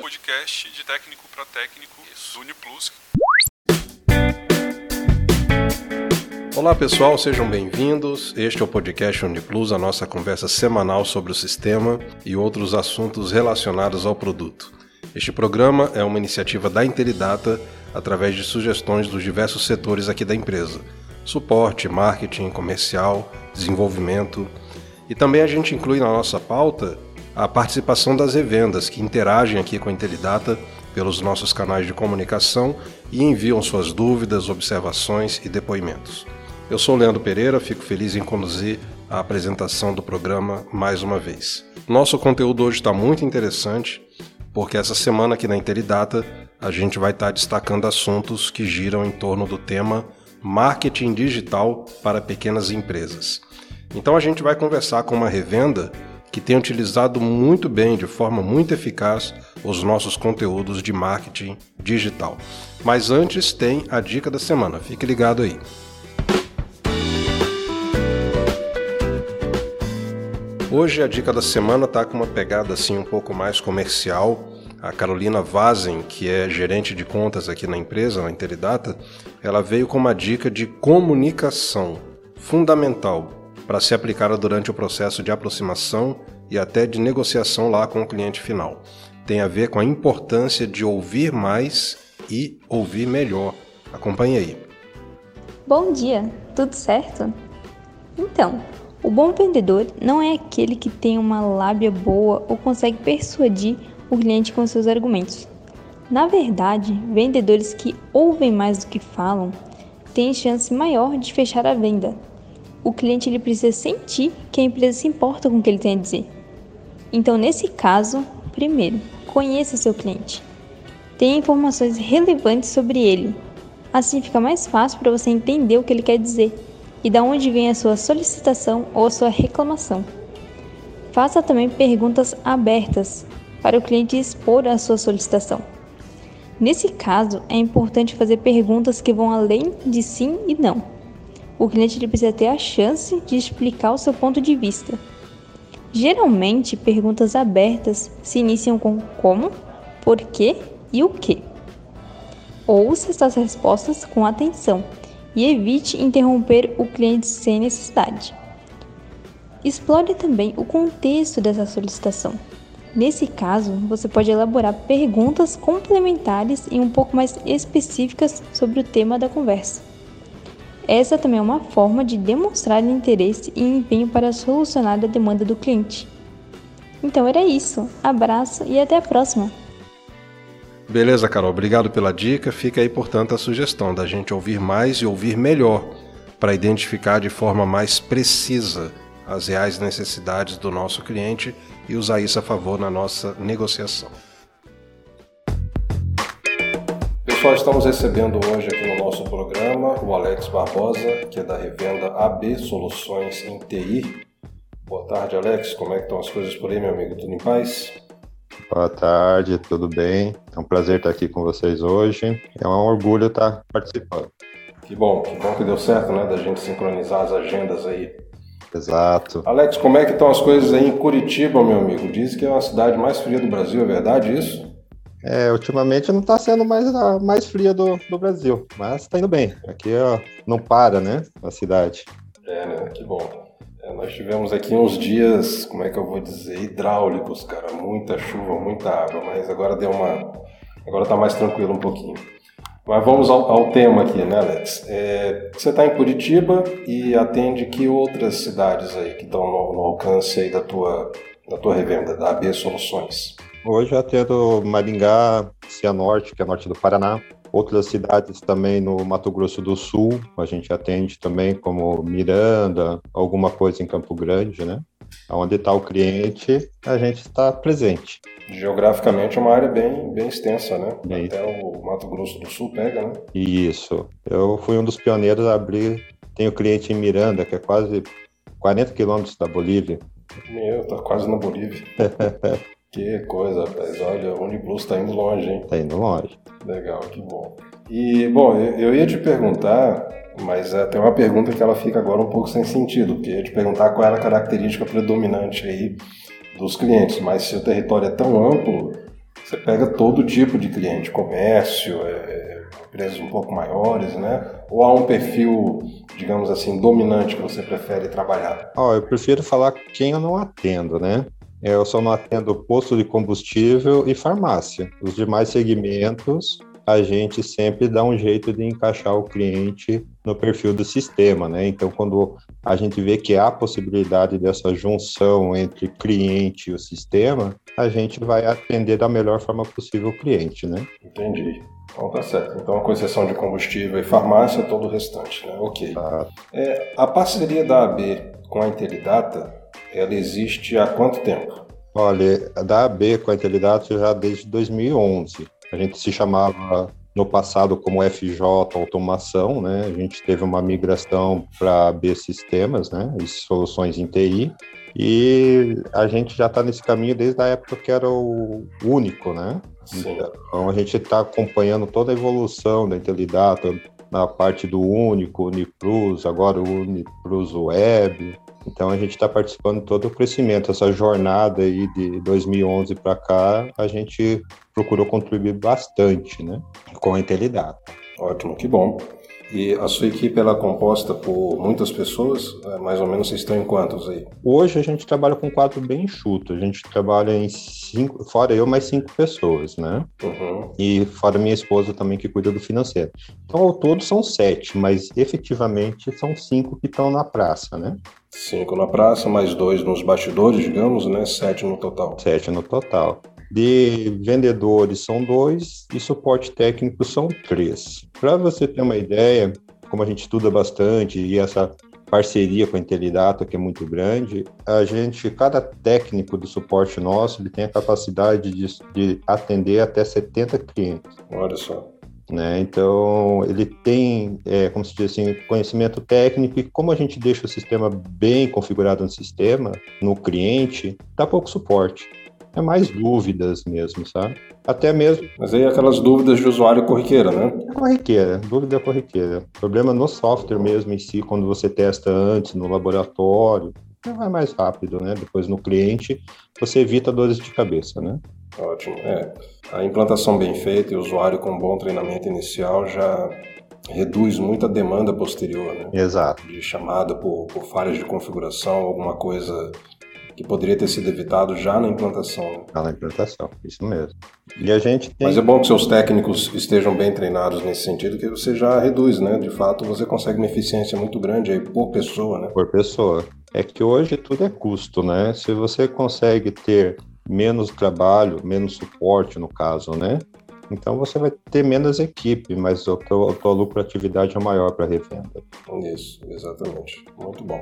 Podcast de técnico para técnico do Uniplus. Olá pessoal, sejam bem-vindos. Este é o podcast Uniplus, a nossa conversa semanal sobre o sistema e outros assuntos relacionados ao produto. Este programa é uma iniciativa da Interidata através de sugestões dos diversos setores aqui da empresa: suporte, marketing, comercial, desenvolvimento. E também a gente inclui na nossa pauta a participação das revendas que interagem aqui com a Interidata pelos nossos canais de comunicação e enviam suas dúvidas, observações e depoimentos. Eu sou Leandro Pereira, fico feliz em conduzir a apresentação do programa mais uma vez. Nosso conteúdo hoje está muito interessante, porque essa semana aqui na Interidata a gente vai estar destacando assuntos que giram em torno do tema marketing digital para pequenas empresas. Então a gente vai conversar com uma revenda que tem utilizado muito bem, de forma muito eficaz, os nossos conteúdos de marketing digital. Mas antes tem a dica da semana, fique ligado aí. Hoje a dica da semana está com uma pegada assim um pouco mais comercial. A Carolina Vazen, que é gerente de contas aqui na empresa, na Interidata, ela veio com uma dica de comunicação fundamental para ser aplicada durante o processo de aproximação e até de negociação lá com o cliente final. Tem a ver com a importância de ouvir mais e ouvir melhor. Acompanhe aí. Bom dia, tudo certo? Então, o bom vendedor não é aquele que tem uma lábia boa ou consegue persuadir o cliente com seus argumentos. Na verdade, vendedores que ouvem mais do que falam têm chance maior de fechar a venda. O cliente ele precisa sentir que a empresa se importa com o que ele tem a dizer. Então, nesse caso, primeiro, conheça seu cliente. Tenha informações relevantes sobre ele. Assim fica mais fácil para você entender o que ele quer dizer e de onde vem a sua solicitação ou a sua reclamação. Faça também perguntas abertas para o cliente expor a sua solicitação. Nesse caso, é importante fazer perguntas que vão além de sim e não. O cliente precisa ter a chance de explicar o seu ponto de vista. Geralmente, perguntas abertas se iniciam com como, por quê e o que. Ouça essas respostas com atenção e evite interromper o cliente sem necessidade. Explore também o contexto dessa solicitação. Nesse caso, você pode elaborar perguntas complementares e um pouco mais específicas sobre o tema da conversa. Essa também é uma forma de demonstrar interesse e empenho para solucionar a demanda do cliente. Então era isso. Abraço e até a próxima! Beleza, Carol, obrigado pela dica. Fica aí, portanto, a sugestão da gente ouvir mais e ouvir melhor para identificar de forma mais precisa as reais necessidades do nosso cliente e usar isso a favor na nossa negociação. Pessoal, estamos recebendo hoje aqui nosso programa o Alex Barbosa, que é da revenda AB Soluções em TI. Boa tarde, Alex. Como é que estão as coisas por aí, meu amigo? Tudo em paz? Boa tarde, tudo bem? É um prazer estar aqui com vocês hoje. É um orgulho estar participando. Que bom, que bom que deu certo, né? Da gente sincronizar as agendas aí. Exato. Alex, como é que estão as coisas aí em Curitiba, meu amigo? Diz que é uma cidade mais fria do Brasil, é verdade isso? É, ultimamente não está sendo mais a mais fria do, do Brasil, mas está indo bem. Aqui ó, não para, né? A cidade. É, né? Que bom. É, nós tivemos aqui uns dias, como é que eu vou dizer, hidráulicos, cara. Muita chuva, muita água, mas agora deu uma. Agora tá mais tranquilo um pouquinho. Mas vamos ao, ao tema aqui, né, Alex? É, você está em Curitiba e atende que outras cidades aí que estão no, no, alcance aí da tua, da tua revenda, da AB Soluções? Hoje eu atendo Maringá, Cianorte, que é norte do Paraná, Outras cidades também no Mato Grosso do Sul, a gente atende também, como Miranda, alguma coisa em Campo Grande, né? Onde está o cliente, a gente está presente. Geograficamente é uma área bem, bem extensa, né? Bem... Até o Mato Grosso do Sul pega, né? Isso. Eu fui um dos pioneiros a abrir. Tenho cliente em Miranda, que é quase 40 quilômetros da Bolívia. Meu, tá quase na Bolívia. Que coisa, rapaz. Olha, o Uniplus tá indo longe, hein? Tá indo longe. Legal, que bom. E, bom, eu ia te perguntar, mas é, tem uma pergunta que ela fica agora um pouco sem sentido, porque eu ia te perguntar qual era a característica predominante aí dos clientes, mas se o território é tão amplo, você pega todo tipo de cliente, comércio, é, empresas um pouco maiores, né? Ou há um perfil, digamos assim, dominante que você prefere trabalhar? Oh, eu prefiro falar quem eu não atendo, né? Eu só não atendo posto de combustível e farmácia. Os demais segmentos a gente sempre dá um jeito de encaixar o cliente no perfil do sistema, né? Então, quando a gente vê que há possibilidade dessa junção entre cliente e o sistema, a gente vai atender da melhor forma possível o cliente, né? Entendi. Então tá certo. Então, com exceção de combustível e farmácia, todo o restante, né? Ok. Tá. É, a parceria da AB com a Intelidata, ela existe há quanto tempo? Olha, da AB com a Intelidata já desde 2011. A gente se chamava no passado como FJ Automação, né? A gente teve uma migração para B Sistemas, né? E soluções em TI. E a gente já está nesse caminho desde a época que era o único, né? Sim. Então a gente está acompanhando toda a evolução da Intelidata na parte do único, Uniplus, agora o Uniplus Web, então a gente está participando de todo o crescimento, essa jornada aí de 2011 para cá, a gente procurou contribuir bastante, né, com a Intelidata. Ótimo, que bom. E a sua equipe ela é composta por muitas pessoas? É, mais ou menos vocês estão em quantos aí? Hoje a gente trabalha com quatro bem enxuto. A gente trabalha em cinco, fora eu, mais cinco pessoas, né? Uhum. E fora minha esposa também que cuida do financeiro. Então, ao todo são sete, mas efetivamente são cinco que estão na praça, né? Cinco na praça, mais dois nos bastidores, digamos, né? Sete no total. Sete no total. De vendedores são dois e suporte técnico são três. Para você ter uma ideia, como a gente estuda bastante e essa parceria com a Intelidata, que é muito grande, a gente, cada técnico do suporte nosso, ele tem a capacidade de, de atender até 70 clientes. Olha só. Né? Então, ele tem, é, como se diz assim, conhecimento técnico e como a gente deixa o sistema bem configurado no sistema, no cliente, dá pouco suporte é mais dúvidas mesmo, sabe? Até mesmo. Mas aí aquelas dúvidas de usuário corriqueira, né? É corriqueira, dúvida corriqueira. Problema no software mesmo em si, quando você testa antes no laboratório, vai mais rápido, né? Depois no cliente, você evita dores de cabeça, né? Ótimo. É. A implantação bem feita e o usuário com bom treinamento inicial já reduz muito a demanda posterior, né? Exato. De chamada por, por falhas de configuração, alguma coisa que poderia ter sido evitado já na implantação. Já na implantação, isso mesmo. E a gente tem... Mas é bom que seus técnicos estejam bem treinados nesse sentido, que você já reduz, né? De fato, você consegue uma eficiência muito grande aí por pessoa, né? Por pessoa. É que hoje tudo é custo, né? Se você consegue ter menos trabalho, menos suporte, no caso, né? Então você vai ter menos equipe, mas a tua, a tua lucratividade é maior para revenda. Isso, exatamente. Muito bom.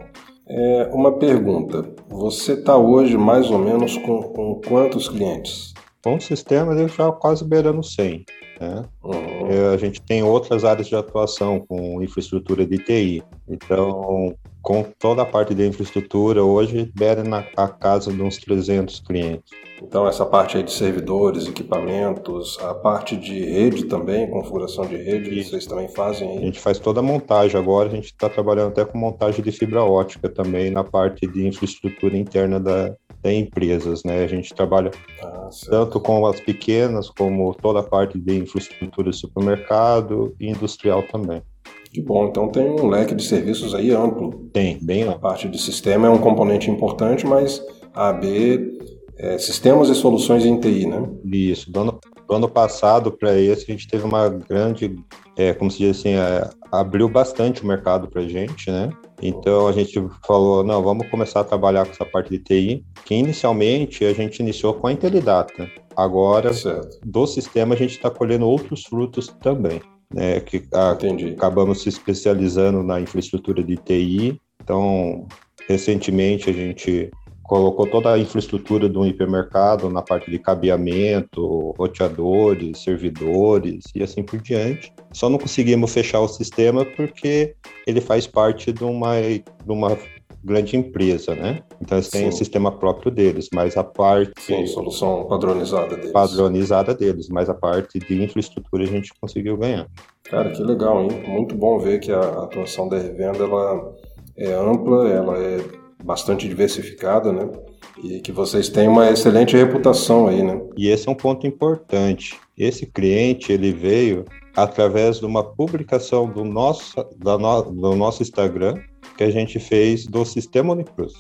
É, uma pergunta: você está hoje mais ou menos com, com quantos clientes? Com o sistema, ele já quase beirando 100. Né? Uhum. É, a gente tem outras áreas de atuação com infraestrutura de TI. Então, com toda a parte de infraestrutura, hoje beira na a casa de uns 300 clientes. Então, essa parte aí de servidores, equipamentos, a parte de rede também, configuração de rede, vocês também fazem aí? A gente faz toda a montagem agora, a gente está trabalhando até com montagem de fibra ótica também na parte de infraestrutura interna da, da empresas, né? A gente trabalha ah, tanto com as pequenas como toda a parte de infraestrutura de supermercado e industrial também. Que bom, então tem um leque de serviços aí amplo. Tem, bem amplo. A parte de sistema é um componente importante, mas a AB é sistemas e soluções em TI, né? Isso. Do ano, do ano passado para esse, a gente teve uma grande, é, como se diz assim, é, abriu bastante o mercado para a gente, né? Então a gente falou, não, vamos começar a trabalhar com essa parte de TI, que inicialmente a gente iniciou com a Intelidata. Agora, certo. do sistema, a gente está colhendo outros frutos também né, que a, acabamos se especializando na infraestrutura de TI. Então, recentemente a gente colocou toda a infraestrutura do hipermercado na parte de cabeamento, roteadores, servidores e assim por diante. Só não conseguimos fechar o sistema porque ele faz parte de uma, de uma grande empresa, né? Então eles têm o sistema próprio deles, mas a parte Sim, solução padronizada deles. Padronizada deles, mas a parte de infraestrutura a gente conseguiu ganhar. Cara, que legal, hein? Muito bom ver que a atuação da revenda ela é ampla, ela é bastante diversificada, né? E que vocês têm uma excelente reputação aí, né? E esse é um ponto importante. Esse cliente, ele veio através de uma publicação do nosso, da no, do nosso Instagram que a gente fez do Sistema Unicruz.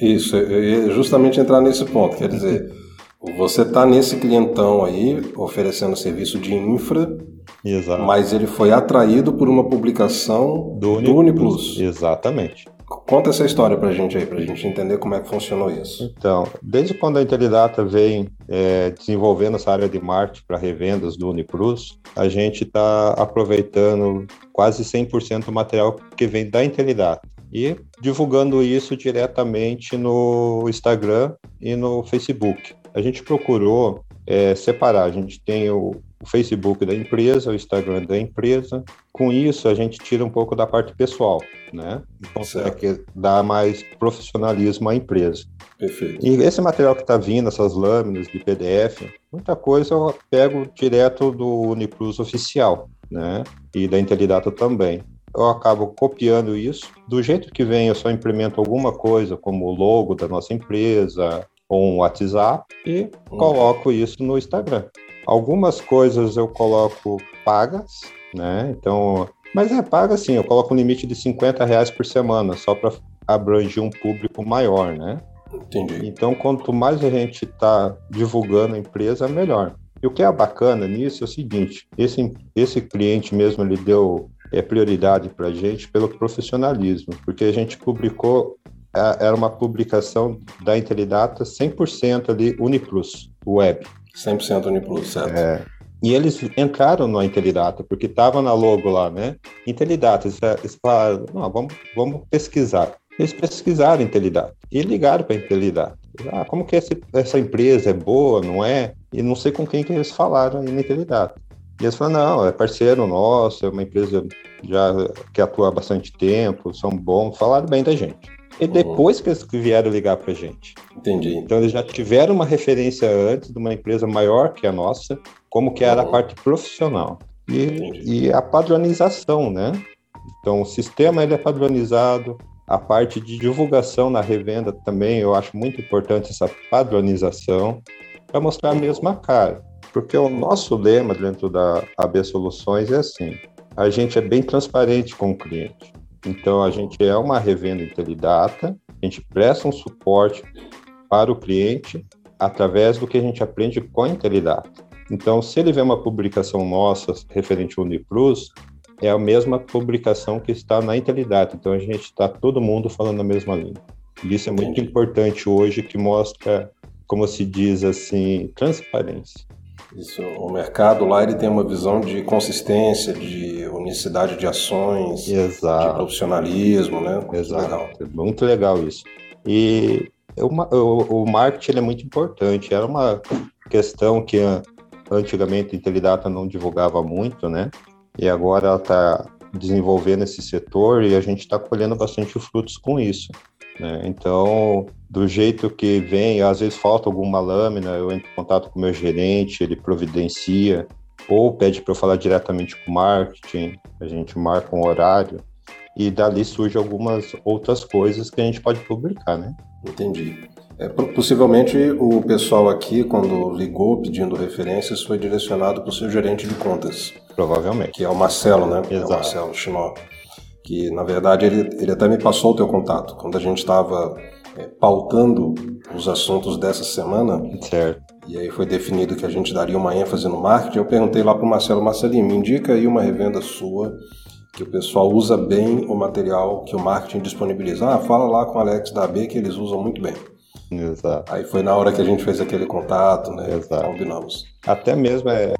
Isso, eu ia justamente entrar nesse ponto. Quer dizer, você está nesse clientão aí, oferecendo serviço de infra, Exato. mas ele foi atraído por uma publicação do, Uniplus. Do Uniplus. Exatamente. Conta essa história para a gente aí, para a gente entender como é que funcionou isso. Então, desde quando a Intelidata vem é, desenvolvendo essa área de marketing para revendas do Uniplus, a gente está aproveitando quase 100% do material que vem da Intelidata e divulgando isso diretamente no Instagram e no Facebook. A gente procurou é, separar, a gente tem o, o Facebook da empresa, o Instagram da empresa. Com isso, a gente tira um pouco da parte pessoal, né? E consegue dar mais profissionalismo à empresa. Perfeito. E esse material que está vindo, essas lâminas de PDF, muita coisa eu pego direto do Uniplus oficial, né? E da Intelidata também. Eu acabo copiando isso. Do jeito que vem, eu só implemento alguma coisa, como o logo da nossa empresa, ou um WhatsApp, e hum. coloco isso no Instagram. Algumas coisas eu coloco pagas, né? Então, mas é paga assim, eu coloco um limite de 50 reais por semana, só para abranger um público maior, né? Entendi. Então, quanto mais a gente está divulgando a empresa, melhor. E o que é bacana nisso é o seguinte: esse, esse cliente mesmo ele deu é, prioridade para a gente pelo profissionalismo, porque a gente publicou, era uma publicação da Intelidata 100% ali Uniplus, web. 100% Uniplus, certo. É. E eles entraram na Intelidata, porque estava na logo lá, né? Intelidata, eles falaram, não, vamos, vamos pesquisar. Eles pesquisaram Intelidata e ligaram para a Intelidata. Ah, como que esse, essa empresa é boa, não é? E não sei com quem que eles falaram aí na Intelidata. E eles falaram, não, é parceiro nosso, é uma empresa já que atua há bastante tempo, são bons, falaram bem da gente. E uhum. depois que eles vieram ligar para a gente. Entendi. Então eles já tiveram uma referência antes de uma empresa maior que a nossa, como que era a uhum. parte profissional. E, e, a padronização, né? Então o sistema ele é padronizado, a parte de divulgação na revenda também eu acho muito importante essa padronização para mostrar a mesma cara. Porque o nosso lema dentro da AB Soluções é assim: a gente é bem transparente com o cliente. Então, a gente é uma revenda Intelidata, a gente presta um suporte para o cliente através do que a gente aprende com a Intelidata. Então, se ele vê uma publicação nossa referente ao Uniplus, é a mesma publicação que está na Intelidata. Então, a gente está todo mundo falando a mesma língua. E isso é muito Entendi. importante hoje, que mostra, como se diz assim, transparência. Isso, o mercado lá ele tem uma visão de consistência, de unicidade de ações, Exato. de profissionalismo, né? Exato. Legal. É muito legal isso. E o, o, o marketing é muito importante. Era uma questão que antigamente a Intelidata não divulgava muito, né? E agora ela está desenvolvendo esse setor e a gente está colhendo bastante frutos com isso. Né? Então, do jeito que vem, às vezes falta alguma lâmina, eu entro em contato com o meu gerente, ele providencia, ou pede para eu falar diretamente com o marketing, a gente marca um horário, e dali surge algumas outras coisas que a gente pode publicar, né? Entendi. É, possivelmente o pessoal aqui, quando ligou pedindo referências, foi direcionado para o seu gerente de contas. Provavelmente. Que é o Marcelo, né? Exato. É o Marcelo Chinó que na verdade ele, ele até me passou o teu contato quando a gente estava é, pautando os assuntos dessa semana. Certo. E aí foi definido que a gente daria uma ênfase no marketing. Eu perguntei lá para o Marcelo Marcelinho, me indica aí uma revenda sua que o pessoal usa bem o material que o marketing disponibiliza. Ah, fala lá com o Alex da AB que eles usam muito bem. Exato. Aí foi na hora que a gente fez aquele contato, né? Exato. Combinamos. Até mesmo é,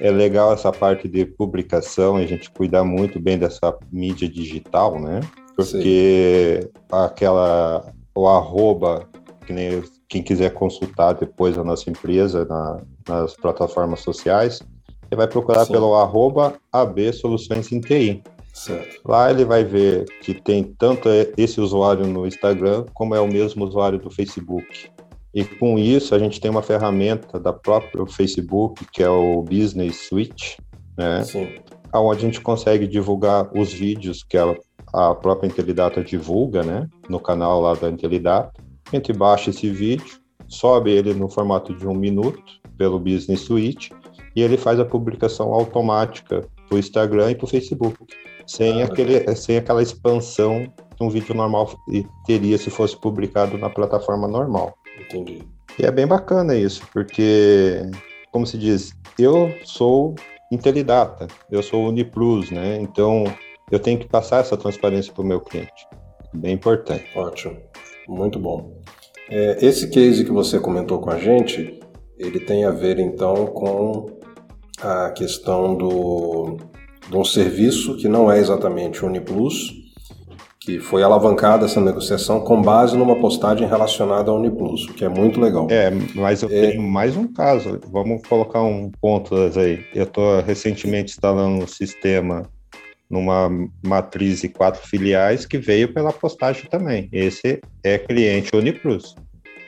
é legal essa parte de publicação, a gente cuidar muito bem dessa mídia digital, né? Porque Sim. aquela o arroba, que nem quem quiser consultar depois a nossa empresa na, nas plataformas sociais, ele vai procurar Sim. pelo arroba AB Soluções em TI. Certo. Lá ele vai ver que tem tanto esse usuário no Instagram como é o mesmo usuário do Facebook. E com isso a gente tem uma ferramenta da própria Facebook, que é o Business Suite, né? Sim. onde a gente consegue divulgar os vídeos que a, a própria Intelidata divulga, né, no canal lá da Intelidata. A gente baixa esse vídeo, sobe ele no formato de um minuto pelo Business Suite e ele faz a publicação automática para o Instagram e para o Facebook, sem, ah, aquele, sem aquela expansão que um vídeo normal teria se fosse publicado na plataforma normal. Entendi. E é bem bacana isso, porque, como se diz, eu sou Intelidata, eu sou Uniplus, né? Então, eu tenho que passar essa transparência para o meu cliente. Bem importante. Ótimo, muito bom. É, esse case que você comentou com a gente, ele tem a ver então com a questão do, de um serviço que não é exatamente Uniplus, que foi alavancada essa negociação com base numa postagem relacionada ao Uniplus, o que é muito legal. É, mas eu é... tenho mais um caso. Vamos colocar um ponto aí. Eu estou recentemente instalando um sistema numa matriz de quatro filiais que veio pela postagem também. Esse é cliente Uniplus.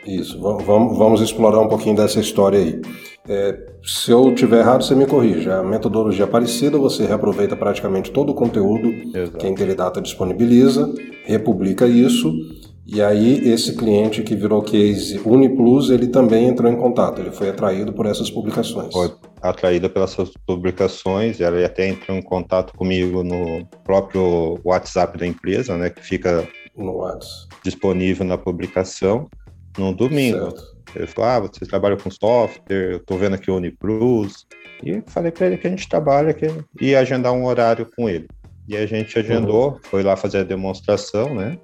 Isso, vamos, vamos explorar um pouquinho dessa história aí. É, se eu tiver errado, você me corrija. A metodologia é parecida, você reaproveita praticamente todo o conteúdo Exato. que a Intelidata disponibiliza, republica isso, e aí esse cliente que virou case Uniplus, ele também entrou em contato, ele foi atraído por essas publicações. Foi atraída pelas publicações, ela até entrou em contato comigo no próprio WhatsApp da empresa, né, que fica disponível na publicação no domingo. Certo. Ele falou: Ah, você trabalha com software, eu tô vendo aqui o Uniplus. E falei para ele que a gente trabalha que ia agendar um horário com ele. E a gente agendou, uhum. foi lá fazer a demonstração, né?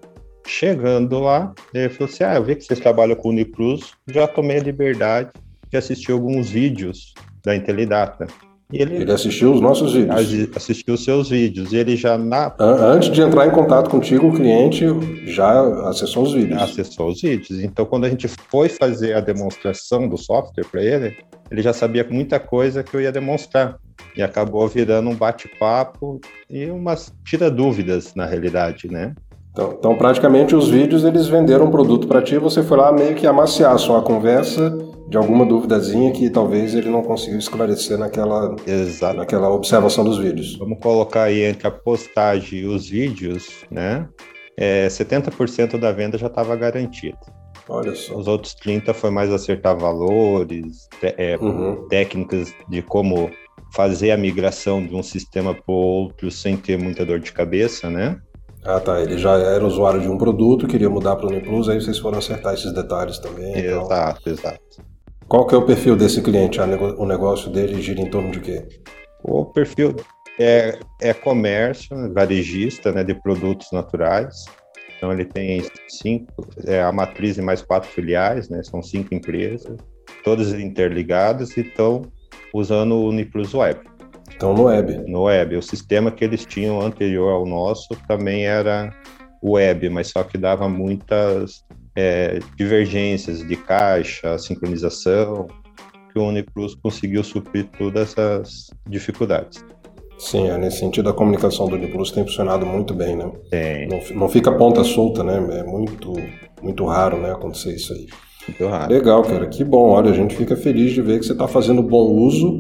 Chegando lá, ele falou assim: Ah, eu vi que vocês trabalham com o Uniplus, já tomei a liberdade de assistir alguns vídeos da Intelidata. Ele, ele, assistiu os nossos vídeos. Assistiu os seus vídeos. E ele já na. Antes de entrar em contato contigo, o cliente já acessou os vídeos. Acessou os vídeos. Então, quando a gente foi fazer a demonstração do software para ele, ele já sabia muita coisa que eu ia demonstrar. E acabou virando um bate-papo e umas tira dúvidas, na realidade, né? Então, então, praticamente, os vídeos eles venderam um produto para ti, você foi lá meio que amaciar só a conversa de alguma duvidazinha que talvez ele não conseguiu esclarecer naquela, Exato. naquela observação dos vídeos. Vamos colocar aí entre a postagem e os vídeos, né? É, 70% da venda já estava garantida. Olha só. Os outros 30% foi mais acertar valores, é, uhum. técnicas de como fazer a migração de um sistema para o outro sem ter muita dor de cabeça, né? Ah, tá. Ele já era usuário de um produto, queria mudar para o Uniplus, aí vocês foram acertar esses detalhes também. Exato, então... exato. Qual que é o perfil desse cliente? O negócio dele gira em torno de quê? O perfil é, é comércio, varejista, né, de produtos naturais. Então ele tem cinco, é a matriz e mais quatro filiais, né? São cinco empresas, todas interligadas e estão usando o Uniplus Web. Então, no web. No web. O sistema que eles tinham anterior ao nosso também era web, mas só que dava muitas é, divergências de caixa, sincronização, que o Uniplus conseguiu suprir todas essas dificuldades. Sim, é, nesse sentido a comunicação do Uniplus tem funcionado muito bem, né? Tem. Não, não fica ponta solta, né? É muito, muito raro né, acontecer isso aí. Muito raro. Legal, cara. Que bom. Olha, a gente fica feliz de ver que você está fazendo bom uso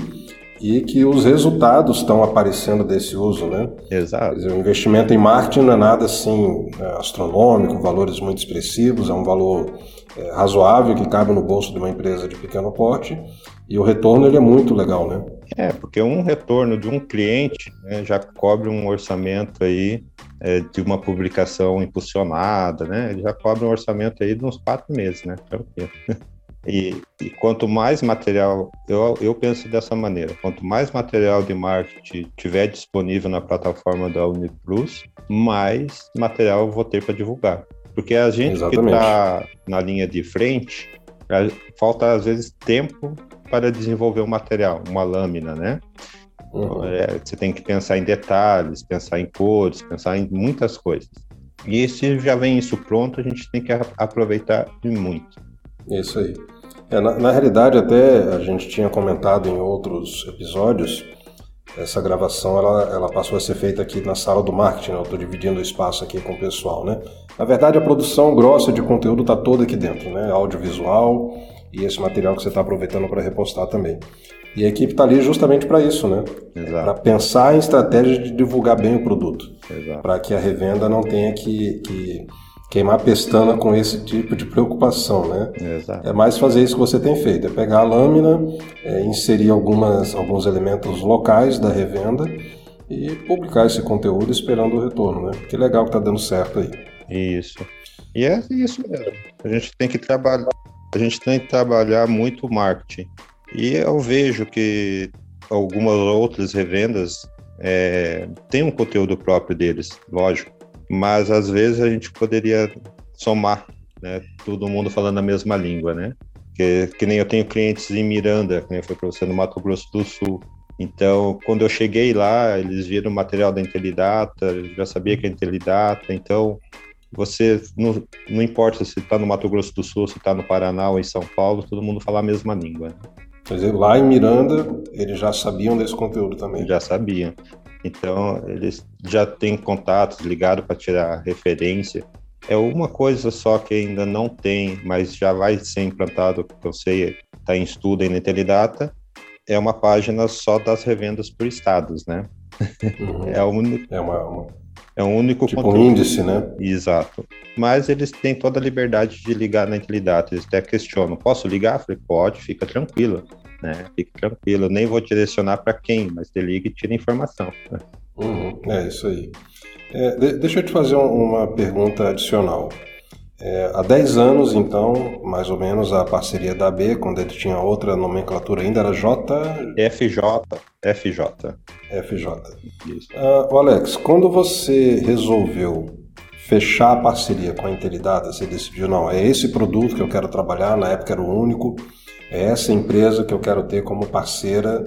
e que os resultados estão aparecendo desse uso, né? Exato. Dizer, o investimento em marketing não é nada assim é, astronômico, valores muito expressivos, é um valor é, razoável que cabe no bolso de uma empresa de pequeno porte e o retorno ele é muito legal, né? É, porque um retorno de um cliente né, já cobre um orçamento aí é, de uma publicação impulsionada, né? Ele já cobre um orçamento aí de uns quatro meses, né? Tranquilo. E, e, quanto mais material, eu, eu penso dessa maneira, quanto mais material de marketing tiver disponível na plataforma da Uniplus, mais material eu vou ter para divulgar. Porque a gente Exatamente. que está na linha de frente, falta às vezes tempo para desenvolver o um material, uma lâmina, né? Uhum. É, você tem que pensar em detalhes, pensar em cores, pensar em muitas coisas. E se já vem isso pronto, a gente tem que aproveitar muito. Isso aí. É, na, na, realidade, até a gente tinha comentado em outros episódios, essa gravação ela, ela passou a ser feita aqui na sala do marketing, né? eu estou dividindo o espaço aqui com o pessoal. Né? Na verdade, a produção grossa de conteúdo está toda aqui dentro, né? audiovisual, e, esse material que você está aproveitando para repostar também. E a equipe está ali justamente para isso, né? Para pensar em estratégias de divulgar bem o produto. Para que a revenda não tenha que, que queimar pestana com esse tipo de preocupação, né? Exato. É mais fazer isso que você tem feito, é pegar a lâmina, é, inserir algumas, alguns elementos locais da revenda e publicar esse conteúdo esperando o retorno, né? Que legal que tá dando certo aí. Isso. E é isso mesmo. A gente tem que trabalhar, a gente tem que trabalhar muito o marketing. E eu vejo que algumas outras revendas é, têm um conteúdo próprio deles, lógico. Mas às vezes a gente poderia somar, né? Todo mundo falando a mesma língua, né? Que, que nem eu tenho clientes em Miranda, que nem foi para você no Mato Grosso do Sul. Então, quando eu cheguei lá, eles viram o material da Intelidata, já sabia que é Intelidata, então você não, não importa se está no Mato Grosso do Sul, se está no Paraná ou em São Paulo, todo mundo fala a mesma língua. Quer dizer, lá em Miranda, eles já sabiam desse conteúdo também. Já sabiam. Então, eles já têm contatos ligados para tirar referência. É uma coisa só que ainda não tem, mas já vai ser implantado, que eu sei, está em estudo aí na Intelidata, é uma página só das revendas por estados, né? Uhum. É, o único, é, uma, uma, é um único tipo conteúdo. um índice, né? Exato. Mas eles têm toda a liberdade de ligar na Intelidata. Eles até questionam, posso ligar? Eu falei, pode, fica tranquilo né? Fique tranquilo, nem vou direcionar para quem, mas te liga e tira informação. Né? Uhum, é isso aí. É, de, deixa eu te fazer uma pergunta adicional. É, há 10 anos, então, mais ou menos, a parceria da AB, quando ele tinha outra nomenclatura ainda, era J... FJ. FJ. FJ. Isso. Uh, Alex, quando você resolveu fechar a parceria com a Intelidata, você decidiu, não, é esse produto que eu quero trabalhar, na época era o único, é essa empresa que eu quero ter como parceira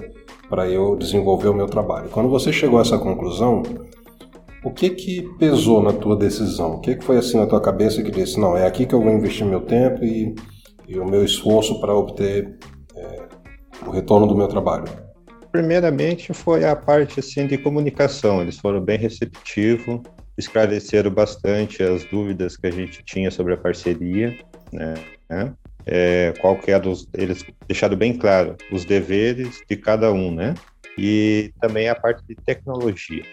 para eu desenvolver o meu trabalho. Quando você chegou a essa conclusão, o que que pesou na tua decisão? O que que foi assim na tua cabeça que disse, não, é aqui que eu vou investir meu tempo e, e o meu esforço para obter é, o retorno do meu trabalho? Primeiramente foi a parte assim de comunicação. Eles foram bem receptivos, esclareceram bastante as dúvidas que a gente tinha sobre a parceria, né? É, qual que é dos, eles deixado bem claro os deveres de cada um, né? E também a parte de tecnologia,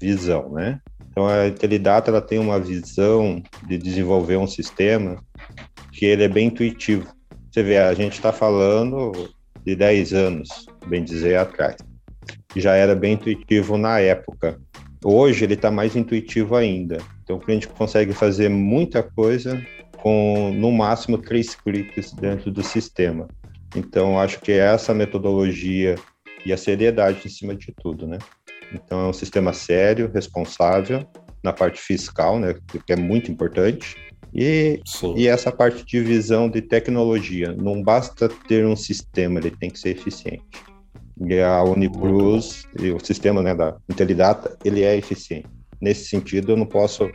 visão, né? Então a Intelidata ela tem uma visão de desenvolver um sistema que ele é bem intuitivo. Você vê, a gente está falando de 10 anos, bem dizer, atrás. Já era bem intuitivo na época. Hoje ele está mais intuitivo ainda. Então o cliente consegue fazer muita coisa com no máximo três cliques dentro do sistema. Então, acho que é essa metodologia e a seriedade em cima de tudo, né? Então, é um sistema sério, responsável na parte fiscal, né, que é muito importante, e, e essa parte de visão de tecnologia. Não basta ter um sistema, ele tem que ser eficiente. E a Uniplus e o sistema né, da Intelidata, ele é eficiente. Nesse sentido, eu não posso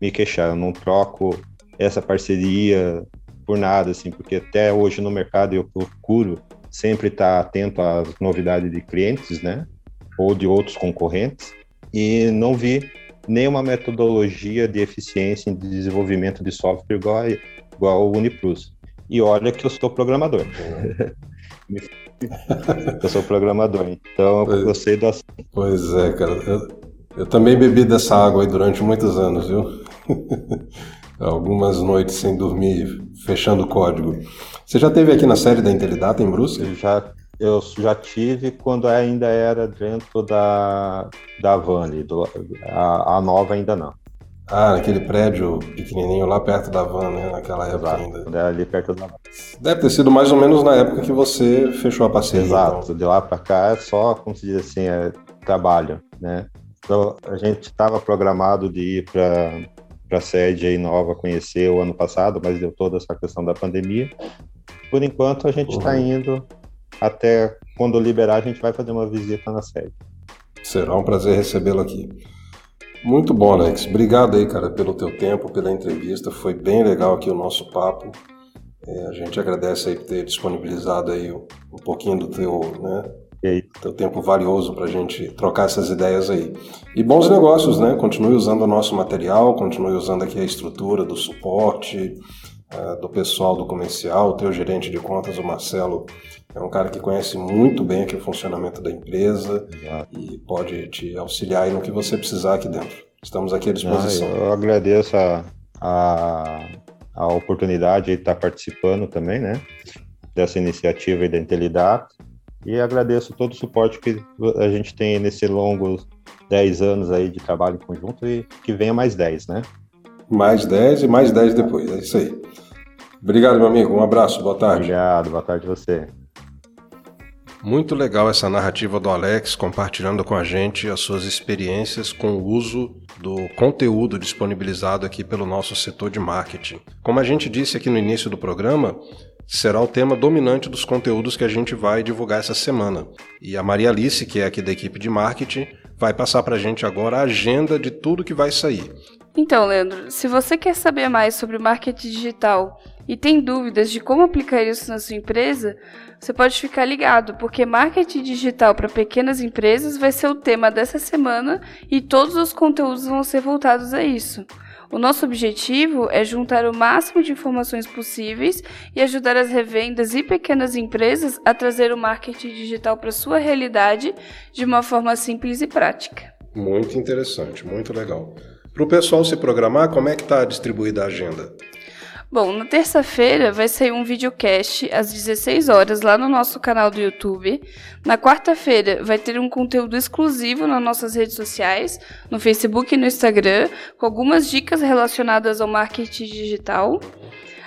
me queixar, eu não troco essa parceria por nada, assim, porque até hoje no mercado eu procuro sempre estar atento às novidades de clientes, né, ou de outros concorrentes, e não vi nenhuma metodologia de eficiência em desenvolvimento de software igual, a, igual ao Uniplus. E olha que eu sou programador. eu sou programador, então pois, eu sei do assunto. Pois é, cara. Eu, eu também bebi dessa água aí durante muitos anos, viu? algumas noites sem dormir, fechando o código. Você já teve aqui na série da Intelidata em Brusque? Eu já, eu já tive quando ainda era dentro da, da van do, a, a nova ainda não. Ah, naquele prédio pequenininho lá perto da van, né? Naquela época Exato, ainda. Ali perto da van. Deve ter sido mais ou menos na época que você fechou a parceria. Exato, então. de lá para cá é só, como se diz assim, é trabalho, né? Então, a gente estava programado de ir para para a sede aí nova conhecer o ano passado, mas deu toda essa questão da pandemia. Por enquanto, a gente está uhum. indo até quando liberar, a gente vai fazer uma visita na sede. Será um prazer recebê-lo aqui. Muito bom, Alex. Obrigado aí, cara, pelo teu tempo, pela entrevista. Foi bem legal aqui o nosso papo. É, a gente agradece aí por ter disponibilizado aí um, pouquinho do teu, né, teu tempo valioso para a gente trocar essas ideias aí. E bons negócios, né? Continue usando o nosso material, continue usando aqui a estrutura do suporte, uh, do pessoal do comercial, o teu gerente de contas, o Marcelo, é um cara que conhece muito bem aqui o funcionamento da empresa Exato. e pode te auxiliar no que você precisar aqui dentro. Estamos aqui à disposição. Ah, eu agradeço a, a, a oportunidade de estar participando também, né? Dessa iniciativa da Intelidata. E agradeço todo o suporte que a gente tem nesse longo 10 anos aí de trabalho em conjunto e que venha mais 10, né? Mais 10 e mais 10 depois, é isso aí. Obrigado, meu amigo. Um abraço, boa tarde. Obrigado, boa tarde a você. Muito legal essa narrativa do Alex compartilhando com a gente as suas experiências com o uso do conteúdo disponibilizado aqui pelo nosso setor de marketing. Como a gente disse aqui no início do programa, será o tema dominante dos conteúdos que a gente vai divulgar essa semana. E a Maria Alice, que é aqui da equipe de marketing, vai passar para a gente agora a agenda de tudo que vai sair. Então, Leandro, se você quer saber mais sobre marketing digital e tem dúvidas de como aplicar isso na sua empresa, você pode ficar ligado, porque marketing digital para pequenas empresas vai ser o tema dessa semana e todos os conteúdos vão ser voltados a isso. O nosso objetivo é juntar o máximo de informações possíveis e ajudar as revendas e pequenas empresas a trazer o marketing digital para sua realidade de uma forma simples e prática. Muito interessante, muito legal. Para o pessoal se programar, como é que está distribuída a agenda? Bom, na terça-feira vai sair um videocast às 16 horas lá no nosso canal do YouTube. Na quarta-feira vai ter um conteúdo exclusivo nas nossas redes sociais, no Facebook e no Instagram, com algumas dicas relacionadas ao marketing digital.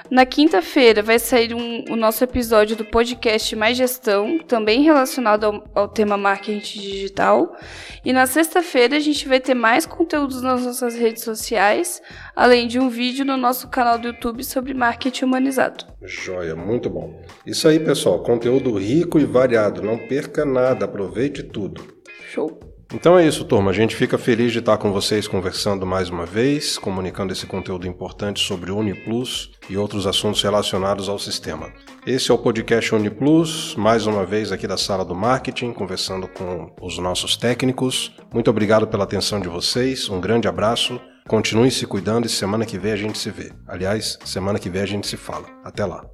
Na quinta-feira vai sair um, o nosso episódio do podcast Mais Gestão, também relacionado ao, ao tema marketing digital. E na sexta-feira a gente vai ter mais conteúdos nas nossas redes sociais, além de um vídeo no nosso canal do YouTube sobre marketing humanizado. Joia, muito bom. Isso aí, pessoal, conteúdo rico e variado. Não perca nada, aproveite tudo. Show! Então é isso, turma. A gente fica feliz de estar com vocês conversando mais uma vez, comunicando esse conteúdo importante sobre UniPlus e outros assuntos relacionados ao sistema. Esse é o podcast UniPlus, mais uma vez aqui da sala do marketing, conversando com os nossos técnicos. Muito obrigado pela atenção de vocês, um grande abraço. Continue se cuidando e semana que vem a gente se vê. Aliás, semana que vem a gente se fala. Até lá.